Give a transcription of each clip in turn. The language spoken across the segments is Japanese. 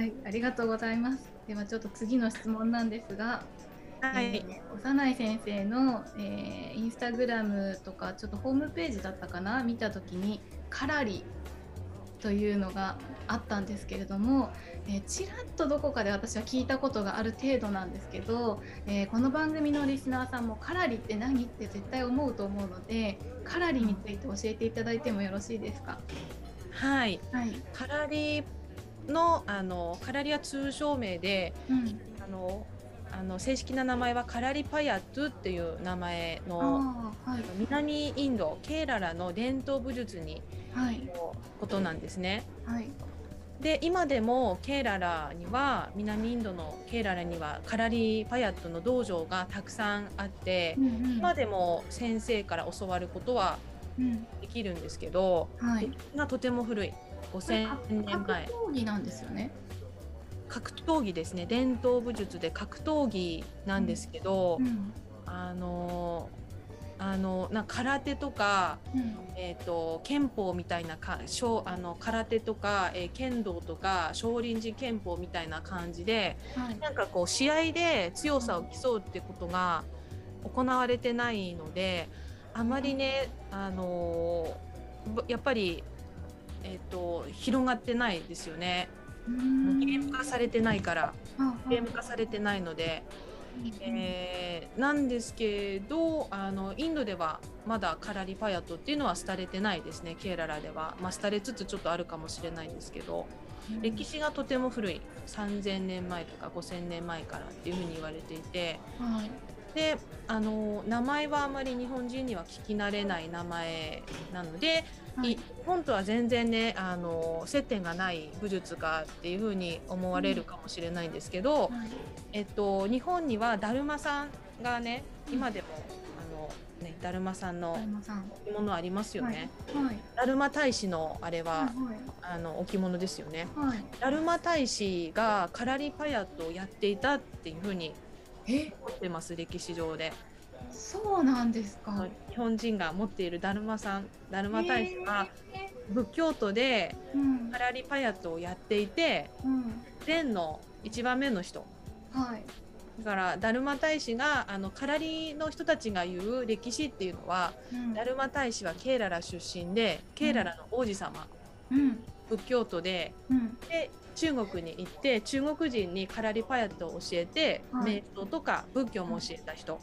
はい、ありがとうございます。ではちょっと次の質問なんですが、はい、えー幼い先生の、えーインスタグラムとかちょっとホームページだったかな？見た時にカラリというのがあったんですけれども、えーちらっとどこかで私は聞いたことがある程度なんですけど、えーこの番組のリスナーさんもカラリって何？って絶対思うと思うのでカラリについて教えていただいてもよろしいですか？はい、はい、カラリのあのカラリは通称名でうん、あのあの正式な名前はカラリパヤトゥっていう名前のはい。南インドケーララの伝統武術にはい。のことなんですね。はい。で今でもケーララには南インドのケーララにはカラリパヤットの道場がたくさんあって、うんうん。今でも先生から教わることはうん。できるんですけど、はい。歴史がとても古い5000年前格闘技なんですよね。格闘技ですね。伝統武術で格闘技なんですけど、うん。あのあのな空手とか、うん。えー、と憲法みたいなか小あの空手とか、えー剣道とか少林寺拳法みたいな感じではい。なんかこう試合で強さを競うってことが行われてないのであまりね、あのやっぱり、えー、と広がってないですよね。ゲーム化されてないから。あゲーム化されてないので、えーなんですけどあのインドではまだカラリパヤトっていうのは廃れてないですね。ケーララでは、まあ、廃れつつちょっとあるかもしれないんですけど。歴史がとても古い。3000年前とか5000年前からっていうふうに言われていて。はい。であの名前はあまり日本人には聞き慣れない名前なので、はい。本とは全然ねあの接点がない武術家っていうふうに思われるかもしれないんですけど、はい。えっと、日本にはだるまさんがね今でも、あのねだるまさんの置物ありますよね。はい。だるま大使のあれは、はい。あの置物ですよね。はい。だるま大使がカラリパヤットをやっていたっていうふうにえ？思ってます歴史上で。そうなんですか。日本人が持っているだるまさんだるま大使はえ仏教徒でーうん。カラリパヤットをやっていてうん。禅の一番目の人。はい。だからだるま大使があのカラリの人たちが言う歴史っていうのはうん。だるま大使はケーララ出身でケーララの王子様、うん。仏教徒でうん。で中国に行って中国人にカラリパヤットを教えて、はい。瞑想とか仏教も教えた人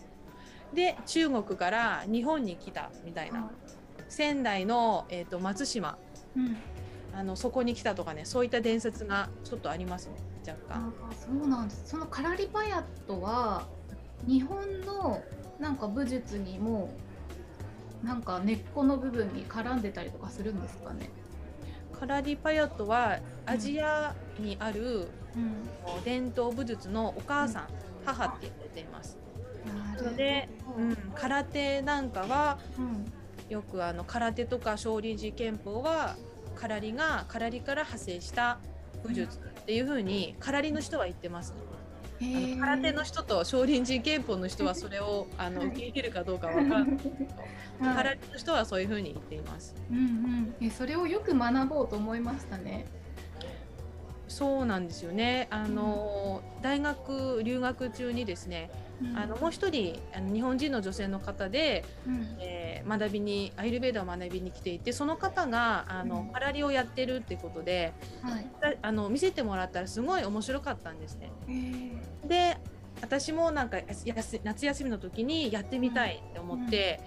で中国から日本に来たみたいな、は仙台の、えー、と松島。いうん。あのそこに来たとかねそういった伝説がちょっとありますね若あ干。そうなんです。そのカラリパヤットは日本のなんか武術にもなんか根っこの部分に絡んでたりとかするんですかね。カラリパヤットはアジアにあるうん。伝統武術のお母さん、母って言われています。ので、うん、空手なんかはうんよくあの空手とか少林寺拳法はカラリがカラリから派生した武術っていう風にカラリの人は言ってます、ね。あの空手の人と少林寺拳法の人はそれを あのはい受け入れるかどうかわからないけど、はい空手の人はそういう風に言っています。うんうん、えそれをよく学ぼうと思いましたね。そうなんですよね。あの、大学留学中にですね、うん。あのもう一人あの日本人の女性の方で、うん。えー学びにアイルベーダを学びに来ていて、その方があの、うん。カラリをやってるってことで、はい。だあの見せてもらったらすごい面白かったんですね。えー。で、私もなんかや夏休みの時にやってみたいって思って、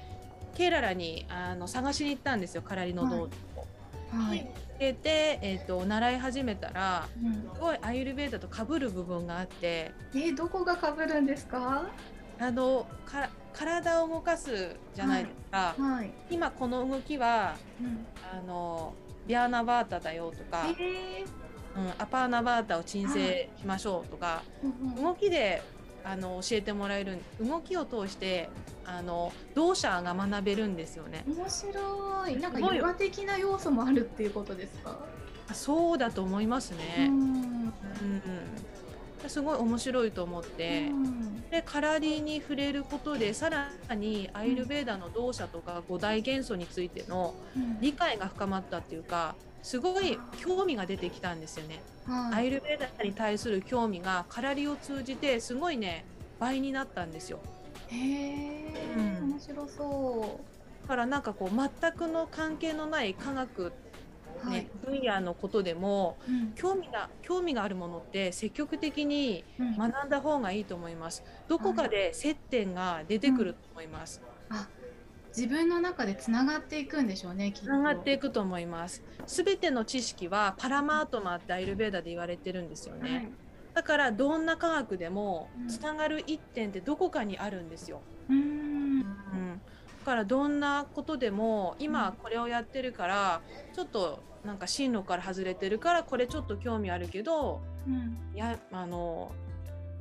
ケーララにあの探しに行ったんですよ、カラリの道場を。はいでで、えー、と習い始めたらうん。すごいアイルベーダと被る部分があって。えーどこが被るんですか？あのか体を動かすじゃないですか、はい、今この動きはうん、あのビアーナバータだよとか、えうん、アパーナバータを鎮静しましょうとか、ーうん。動きであの教えてもらえる動きを通してあの動作が学べるんですよね。面白い。なんかヨガ的な要素もあるっていうことですか、あそうだと思いますうね。ん。うん。すごい面白いと思って。うん。でカラリに触れることでさらにアイルベーダの動作とか五大元素についてのうん。理解が深まったっていうかすごい興味が出てきたんですよね。はい、アイルベーダに対する興味がカラリを通じてすごいね倍になったんですよ。へえ、うん面白そだからなんかこう全くの関係のない科学、う。はねい。分野のことでもうん興味が興味があるものって積極的にうん学んだ方がいいと思います。どこかで接点が出てくると思います。あ、自分の中でつながっていくんでしょうね。つながっていくと思います。すべての知識はパラマートマってアイルベーダで言われてるんですよね。はいだからどんな科学でもうんつながる一点ってどこかにあるんですよ。うーん。うん、だからどんなことでも今これをやってるからちょっとなんか進路から外れてるからこれちょっと興味あるけどうん。やあの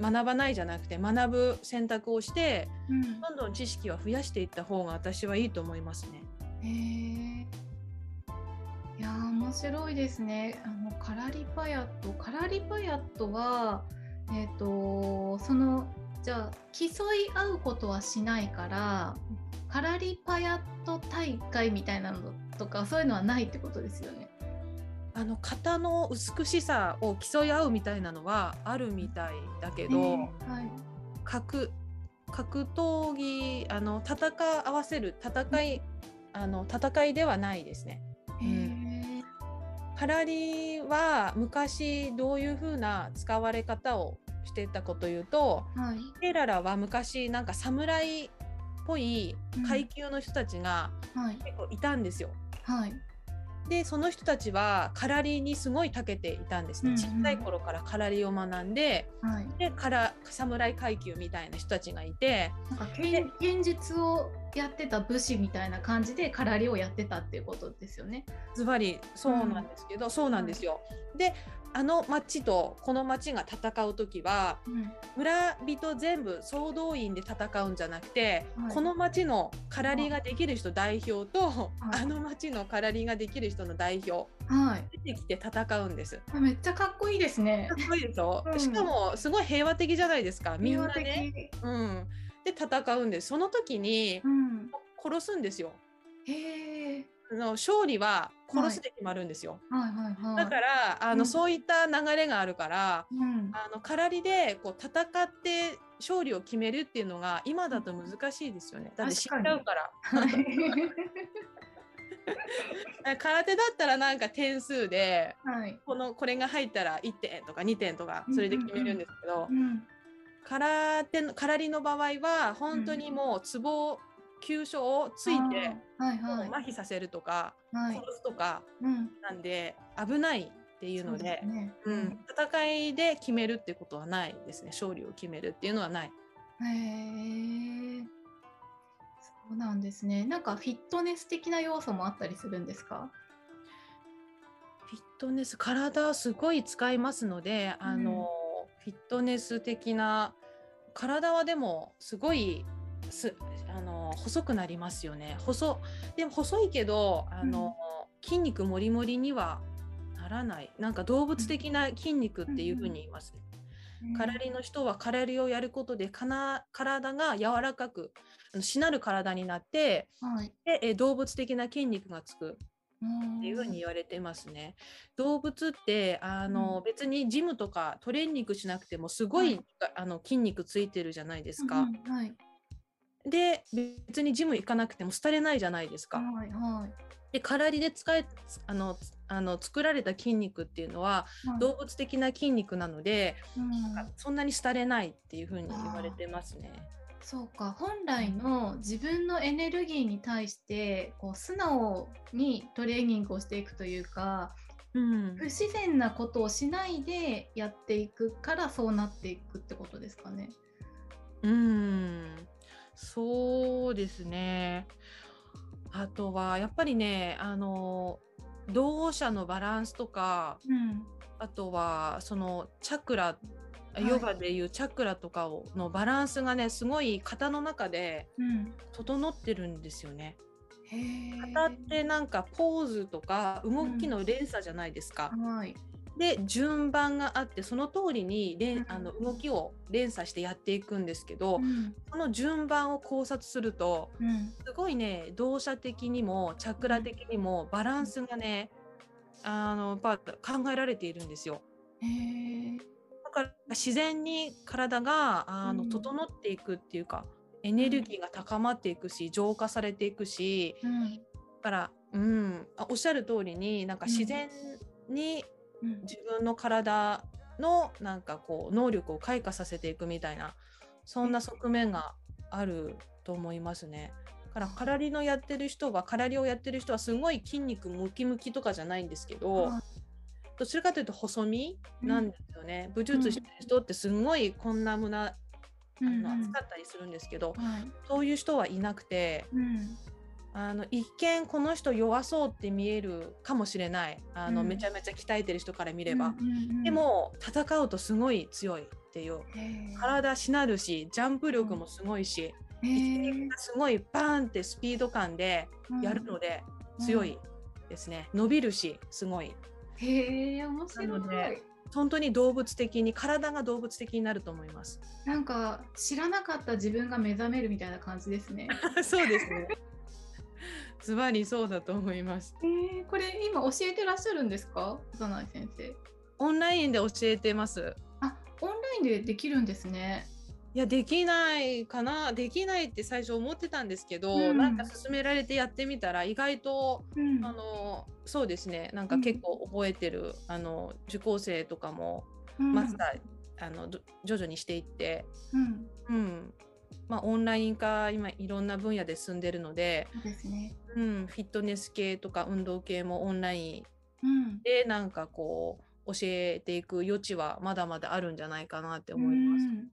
学ばないじゃなくて学ぶ選択をしてうん。どんどん知識は増やしていった方が私はいいと思いますね。へえ。いやー面白いですね。あのカラリパヤット、カラリパヤットはえっ、とそのじゃあ競い合うことはしないから、カラリパヤット大会みたいなのとかそういうのはないってことですよね。あの型の美しさを競い合うみたいなのはあるみたいだけど、えーはい。格格闘技あの戦わせる戦いあの戦いではないですね。へえ。カラリは昔どういう風な使われ方をしていたかというとはい。ケララは昔なんか侍っぽい階級の人たちがはい。結構いたんですよ。はい。でその人たちはカラリにすごい長けていたんですね。うんうん小さい頃からカラリを学んではい。でから侍階級みたいな人たちがいてなんか剣剣術をやってた武士みたいな感じでカラリをやってたっていうことですよね。ズバリそうなんですけど、そうなんですよ。であの町とこの町が戦う時はうん。村人全部総動員で戦うんじゃなくて、はいこの町のカラリができる人代表と、はいあの町のカラリができる人の代表はい。出てきて戦うんです。あめっちゃかっこいいですねか。っこいいでしょ、うんしかもすごい平和的じゃないですかみんなね。的うん、で戦うんですその時にうん。殺すんですよ。へえ。あの勝利は殺すで決まるんですよ。はいはいはい。だからあの、うんそういった流れがあるからうん。あの空りでこう戦って勝利を決めるっていうのが今だと難しいですよね。だって死んじゃうから。はい。空手だったらなんか点数ではい。このこれが入ったら1点とか2点とかそれで決めるんですけど、うん。空手の空りの場合は本当にもうツボ急所をついて、はいはい。麻痺させるとか、はい。殺すとかうん。なんで危ないっていうのそで。すね。うん、戦いで決めるってことはないですね勝利を決めるっていうのはないへえ。そうなんですね。なんかフィットネス的な要素もあったりするんですか？フィットネス体すごい使いますので、あのフィットネス的な体はでもすごいすあの細くなりますよね細でも細いけどあの、筋肉もりもりにはならないなんか動物的な筋肉っていうふうに言いますね。空りの人は空りをやることでかな体が柔らかくしなる体になってはい。でえ動物的な筋肉がつくっっていうふうに言われてますね。動物ってあの、うん別にジムとかトレーニングしなくてもすごい、はいあの筋肉ついてるじゃないですか。うんうんはい。で別にジム行かなくても廃れないじゃないですか。はいはい。で空りで使えあのあの作られた筋肉っていうのははい動物的な筋肉なので、うんそんなに廃れないっていうふうに言われてますね。そうか本来の自分のエネルギーに対してこう素直にトレーニングをしていくというかうん不自然なことをしないでやっていくからそうなっていくってことですかね。うん、そうですね。あとはやっぱりね、あの動作のバランスとか、うん、あとはそのチャクラ、いヨガでいうチャクラとかをのバランスがね、すごい型の中でうん、整ってるんですよね。へえ。型ってなんかポーズとか動きの連鎖じゃないですか。はい。で順番があってその通りに連うん。あの動きを連鎖してやっていくんですけど、うん。その順番を考察するとうん、すごいね動作的にもチャクラ的にもバランスがねあの考えられているんですよ。へえ。だから自然に体があの、うん。整っていくっていうかエネルギーが高まっていくし浄化されていくしうん。だから、うん、あおっしゃる通りになんか自然にうん自分の体のなんかこう能力を開花させていくみたいなそんな側面があると思いますね。だから空リのやってる人は空リをやってる人はすごい筋肉ムキムキとかじゃないんですけど、はいどちらかというと細身なんですよね。武術してる人ってすごいこんな胸あうんの厚かったりするんですけど、はい。そういう人はいなくてうん。あの一見この人弱そうって見えるかもしれない。あの、うん。めちゃめちゃ鍛えてる人から見れば。うんうんうん。で、も戦うとすごい強いっていう。体しなるしジャンプ力もすごいし、へ一え撃がすごいバーンってスピード感でやるのでうん強いですね、伸びるしすごい。へえ、面白い。なので。本当に動物的に体が動物的になると思います。なんか知らなかった自分が目覚めるみたいな感じですね。そうですね ズバリそうだと思いますえー、これ今教えてらっしゃるんですか？小内先生。オンラインで教えてます。あオンラインでできるんですね。いやできないかな。できないって最初思ってたんですけど、うん。なんか勧められてやってみたら意外とうん。あのそうですね。なんか結構覚えてる、あの受講生とかもうん。マスター、あのど徐々にしていって、うん、うんまあ、オンライン化今いろんな分野で進んでるので、そうですね。うん、フィットネス系とか運動系もオンラインうん。でなんかこう教えていく余地はまだまだあるんじゃないかなって思います。うん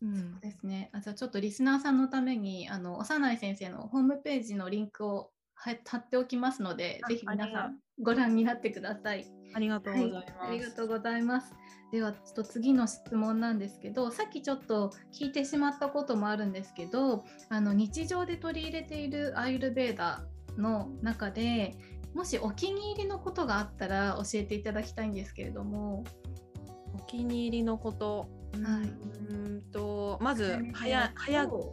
うんそうですね。あじゃあちょっとリスナーさんのためにあの幼い先生のホームページのリンクをは貼っておきますので、あぜひ皆さんご覧になってください。ありがとうございます。ありがとうございます。ではちょっと次の質問なんですけどさっきちょっと聞いてしまったこともあるんですけどあの日常で取り入れているアイルベーダの中でもしお気に入りのことがあったら教えていただきたいんですけれども。お気に入りのこと、はいうーんとまず早早く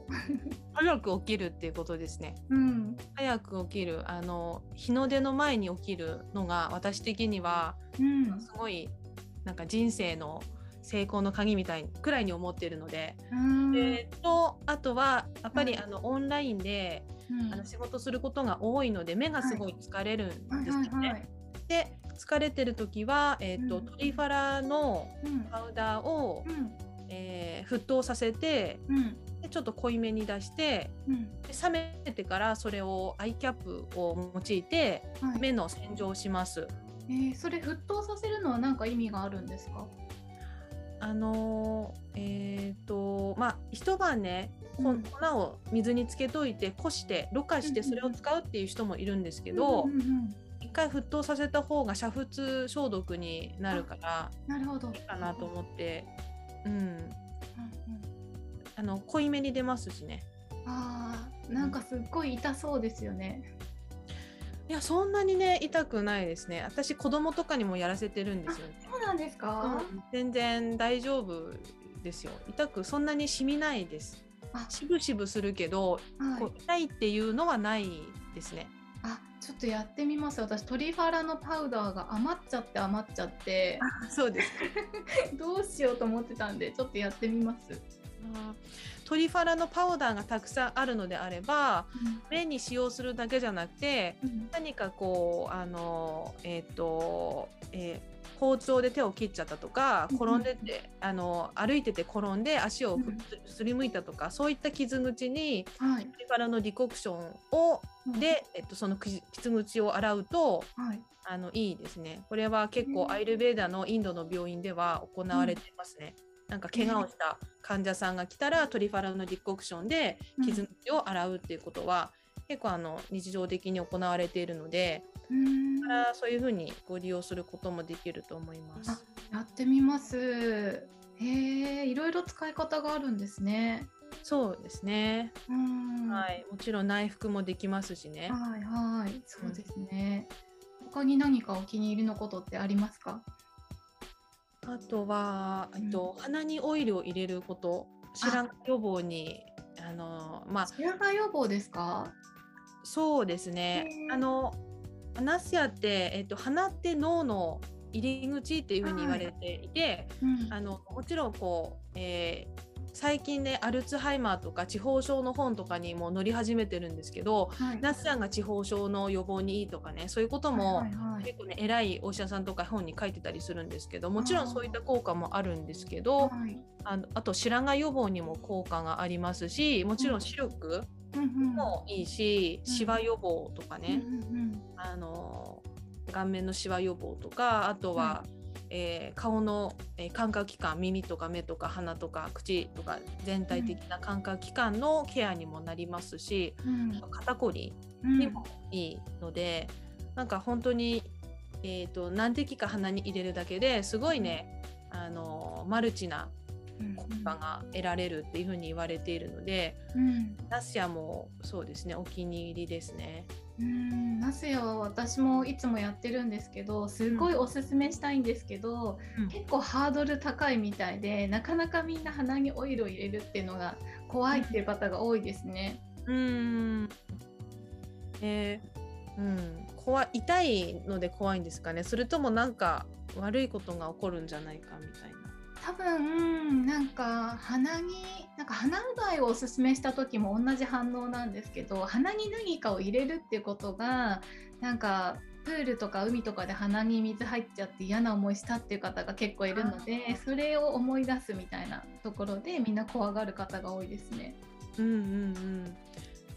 早く起きるっていうことですね。うん。早く起きる。あの日の出の前に起きるのが私的にはうん。すごいなんか人生の成功の鍵みたいくらいに思っているので、うん。えーとあとはやっぱり、はいあのオンラインでうん。あの仕事することが多いので目がすごい疲れるんはいですよね。はいはい。で疲れてる時は、えーとうん。トリファラのうん。パウダーを、うんえー沸騰させてうん。でちょっと濃いめに出してうん。で冷めてからそれをアイキャップを用いてはい。目の洗浄をします。えーそれ沸騰させるのは何か意味があるんですか？あのーえっ、とまあ一晩ね粉を水につけといてこしてろ過してそれを使うっていう人もいるんですけど、一回沸騰させた方が煮沸消毒になるからなるほど。いいかなと思って、うん、あの濃いめに出ますしね。あーなんかすっごい痛そうですよね。いやそんなにね痛くないですね。私子供とかにもやらせてるんですよね。そうなんですか、うん全然大丈夫ですよ。痛くそんなに染みないです。あしぶしぶするけど、はいこう痛いっていうのはないですね。あちょっとやってみます私トリファラのパウダーが余っちゃって余っちゃってそうです。どうしようと思ってたんでちょっとやってみます。トリファラのパウダーがたくさんあるのであれば目に使用するだけじゃなくてうん何かこうあのえっ、と、えー包丁で手を切っちゃったとかうん転んでて、あの歩いてて転んで足をすりむいたとかそういった傷口にはい。トリファラのディコクションをで、えっと、その傷傷口を洗うとはい。あのいいですね。これは結うん。構アイルベーダのインドの病院では行われていますね。なんか怪我をした患者さんが来たらトリファラのディコクションで傷口を洗うっていうことは、結構あの日常的に行われているので、からそういうふうにご利用することもできると思いまあす。やってみます。へえいろいろ使い方があるんですね。そうですね。はい、もちろん内服もできますしね。はいはいそうですね。他に何かお気に入りのことってありますか？あとは、うんえっと鼻にオイルを入れること、白髪予防にあのまあ白髪予防ですか？そうですね。あのナスヤって、えっと、鼻って脳の入り口っていうふうに言われていて、うん。あのもちろんこう、えー最近ねアルツハイマーとか地方症の本とかにも載り始めてるんですけどはい。ナスヤが地方症の予防にいいとかねそういうことも、はいはいはい。結構ね偉いお医者さんとか本に書いてたりするんですけどもちろんそういった効果もあるんですけどはい。あのあと白髪予防にも効果がありますしもちろん視力もいいし、うん。シワ予防とかね、うんうんあの顔面のシワ予防とかあとは、えー顔の、えー感覚器官耳とか目とか鼻とか口とか全体的な感覚器官のケアにもなりますし、うん。肩こりうんにもいいので、なんか本当に、えー、と何滴か鼻に入れるだけですごいね、あのマルチなうん効果が得られるっていうふうに言われているので、うんナスヤもそうですねお気に入りですね。うんナスヤは私もいつもやってるんですけどすごいおすすめしたいんですけど、うん結構ハードル高いみたいでなかなかみんな鼻にオイルを入れるっていうのが怖いっていう方が多いですね。うーん。えーうん、怖い痛いので怖いんですかねそれともなんか悪いことが起こるんじゃないかみたいな。多分なんか鼻になんか鼻うがいをおすすめした時も同じ反応なんですけど鼻に何かを入れるっていうことがなんかプールとか海とかで鼻に水入っちゃって嫌な思いしたっていう方が結構いるのでそれを思い出すみたいなところでみんな怖がる方が多いですね。うんうんうん。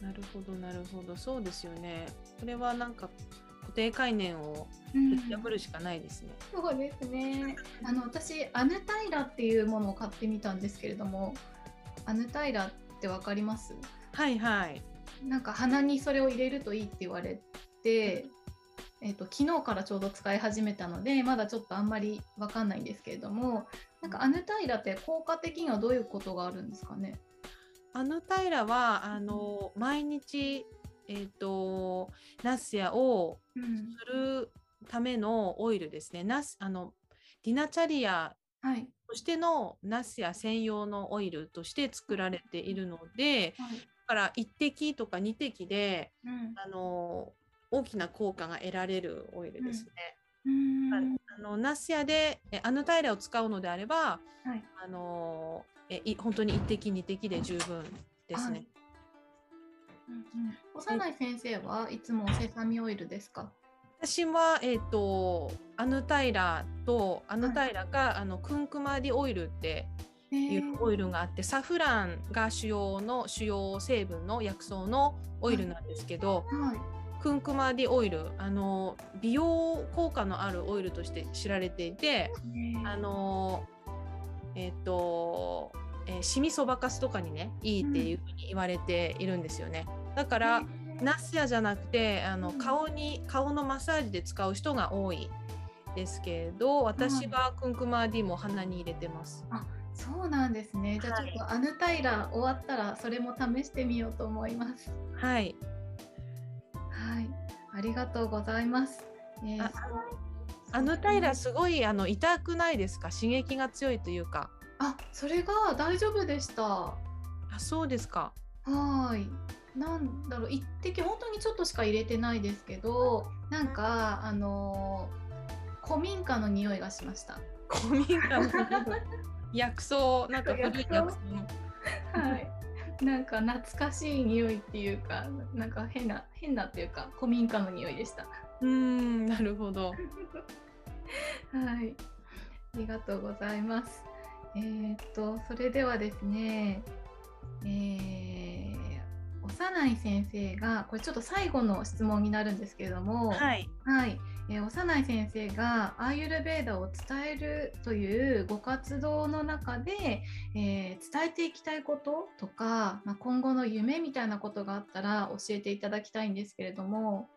なるほどなるほどそうですよね。これはなんか固定概念を破るしかないですね。そうですね。あの私アヌタイラっていうものを買ってみたんですけれども、アヌタイラってわかります？はいはい。なんか鼻にそれを入れるといいって言われて、えっ、と昨日からちょうど使い始めたので、まだちょっとあんまりわかんないんですけれども、なんかアヌタイラって効果的にはどういうことがあるんですかね？あの平はあの毎日えっ、とナスヤをうん、するためのオイルですね。ナスあのディナチャリアはい。としてのナスや専用のオイルとして作られているのではい。だから1滴とか2滴でうん。あの大きな効果が得られるオイルですね。うんああのナスヤでえアヌタイラを使うのであればはい。あのえい本当に1滴2滴で十分ですね。うんうん幼い先生はいつもセサミオイルですか？私は、えー、とアヌタイラとアヌタイラか、あのクンクマディオイルってえいうオイルがあってサフランが主要の主要成分の薬草のオイルなんですけど、はい。クンクマディオイルあの美容効果のあるオイルとして知られていてあのえっ、と、えーシミそばかすとかにねいいっていうふうに言われているんですよね。だから、ナスヤじゃなくてあのうん顔に顔のマッサージで使う人が多いですけれど私はクンクマディも鼻に入れてます。そうなんですね。じゃあはいちょっとアヌタイラ終わったらそれも試してみようと思います。はい。はい、ありがとうございます。えーああのタイラすごいあの痛くないですか？刺激が強いというか。あ、それが大丈夫でした。はあそうですか。ーい。なんだろう、一滴本当にちょっとしか入れてないですけど、なんかあのー古民家の匂いがしました。古民家の 薬草なんか古い薬草の。はい。なんか懐かしい匂いっていうか、なんか変な変なっていうか古民家の匂いでした。うーんなるほど。はい、ありがとうございます。えーっと、それではですね、えー、幼い先生が、これちょっと最後の質問になるんですけれども、はい。はい、えー幼い先生がアーユルベーダを伝えるというご活動の中で、えー伝えていきたいこととか、まあ、今後の夢みたいなことがあったら教えていただきたいんですけれども、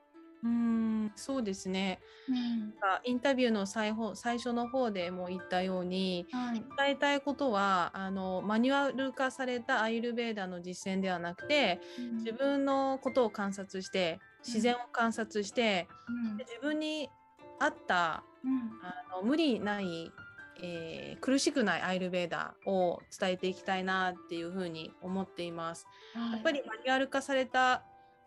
うーんそうですね。うん。インタビューの最後最初の方でも言ったようにはい。伝えたいことはあのマニュアル化されたアイルベーダの実践ではなくて自分のことを観察して自然を観察して、うん。で自分に合ったうん。あの無理ない、えー苦しくないアイルベーダを伝えていきたいなっていうふうに思っています。はい。やっぱりマニュアル化された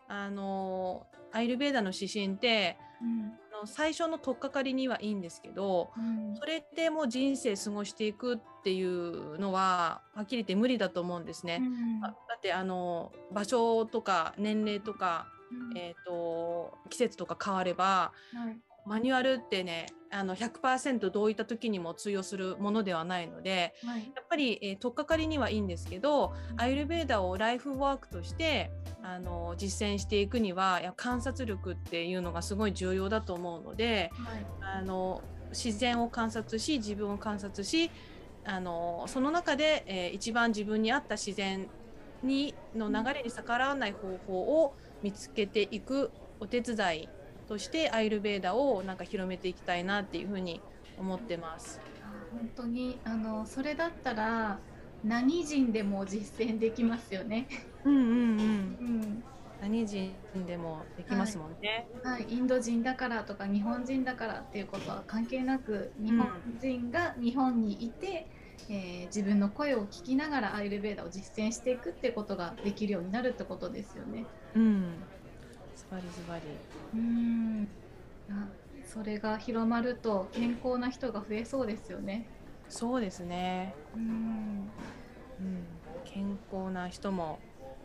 あのアイルベーダの指針ってうんあの最初の取っかかりにはいいんですけどうん。それでもう人生過ごしていくっていうのははっきり言って無理だと思うんですね。うん。あだってあの場所とか年齢とか、うん。えー、と季節とか変わればはいマニュアルってねあの100%どういった時にも通用するものではないのではい。やっぱり、えー取っかかりにはいいんですけどアイルベーダをライフワークとしてあの実践していくには観察力っていうのがすごい重要だと思うのではい。あの自然を観察し自分を観察しあのその中で、えー一番自分に合った自然にの流れに逆らわない方法を見つけていくお手伝いとしてアイルベーダをなんか広めていきたいなっていうふうに思ってます。本当にあのそれだったら何人でも実践できますよね。うんうんうん。うん何人でもできますもんね。はい、インド人だからとか日本人だからっていうことは関係なく日本人が日本にいて、えー自分の声を聞きながらアイルベーダを実践していくっていうことができるようになるってことですよね。うん。ズバリズバリ。うんあそれが広まると健康な人が増えそうですよね。そうですね。うんうん。健康な人も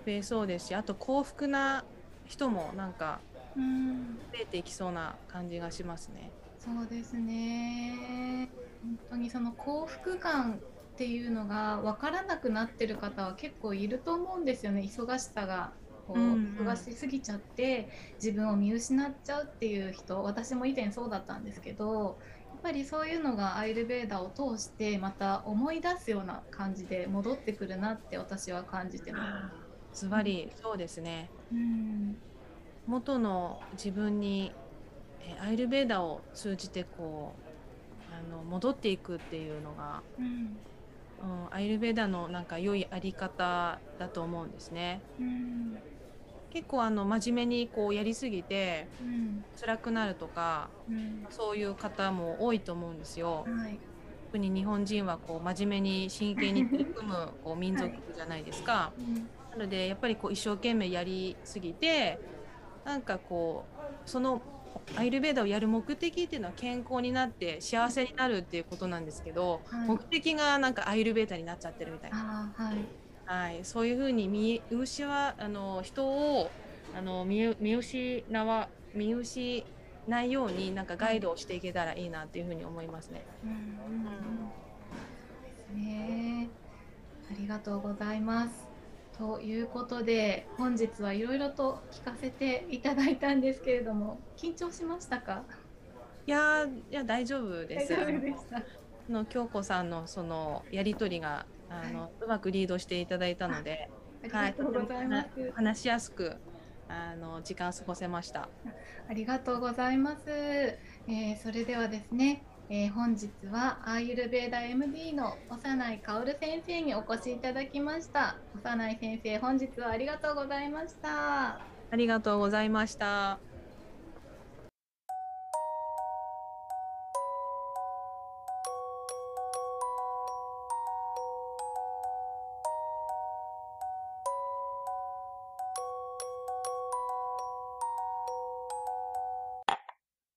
増えそうですし、あと幸福な人もなんかうん増えていきそうな感じがしますね。そうですね本当にその幸福感っていうのが分からなくなってる方は結構いると思うんですよね忙しさがこう忙しすぎちゃって自分を見失っちゃうっていう人私も以前そうだったんですけどやっぱりそういうのがアイルベーダを通してまた思い出すような感じで戻ってくるなって私は感じてまズバリそうですね。す。うん元の自分にえアイルベーダを通じてこうあの戻っていくっていうのが、うんうん、アイルベーダのなんか良いあり方だと思うんですね。うん結構あの真面目にこうやりすぎてうん。辛くなるとかうん。そういう方も多いと思うんですよ。はい。特に日本人はこう真面目に真剣に取り組む こう民族じゃないですか。うん。なのでやっぱりこう一生懸命やりすぎてなんかこうそのアイルベーダをやる目的っていうのは健康になって幸せになるっていうことなんですけど、はい。目的がなんかアイルベーダになっちゃってるみたいな、はいはい、そういうふうに見失わあの人をあの見見失わ見失ないようになんかガイドをしていけたらいいなっていうふうに思いますね。うんうんね。ありがとうございます。ということで本日はいろいろと聞かせていただいたんですけれども緊張しましたか？いやーいや大丈夫です。大丈夫でした。あの京子さんのそのやり取りがあの、うまくリードしていただいたので、ありがとうございます。とても話しやすくあの時間過ごせました。ありがとうございます。えーそれではですね、えー本日はアーユルベーダ MD の幼い薫先生にお越しいただきました。幼い先生、本日はありがとうございました。ありがとうございました。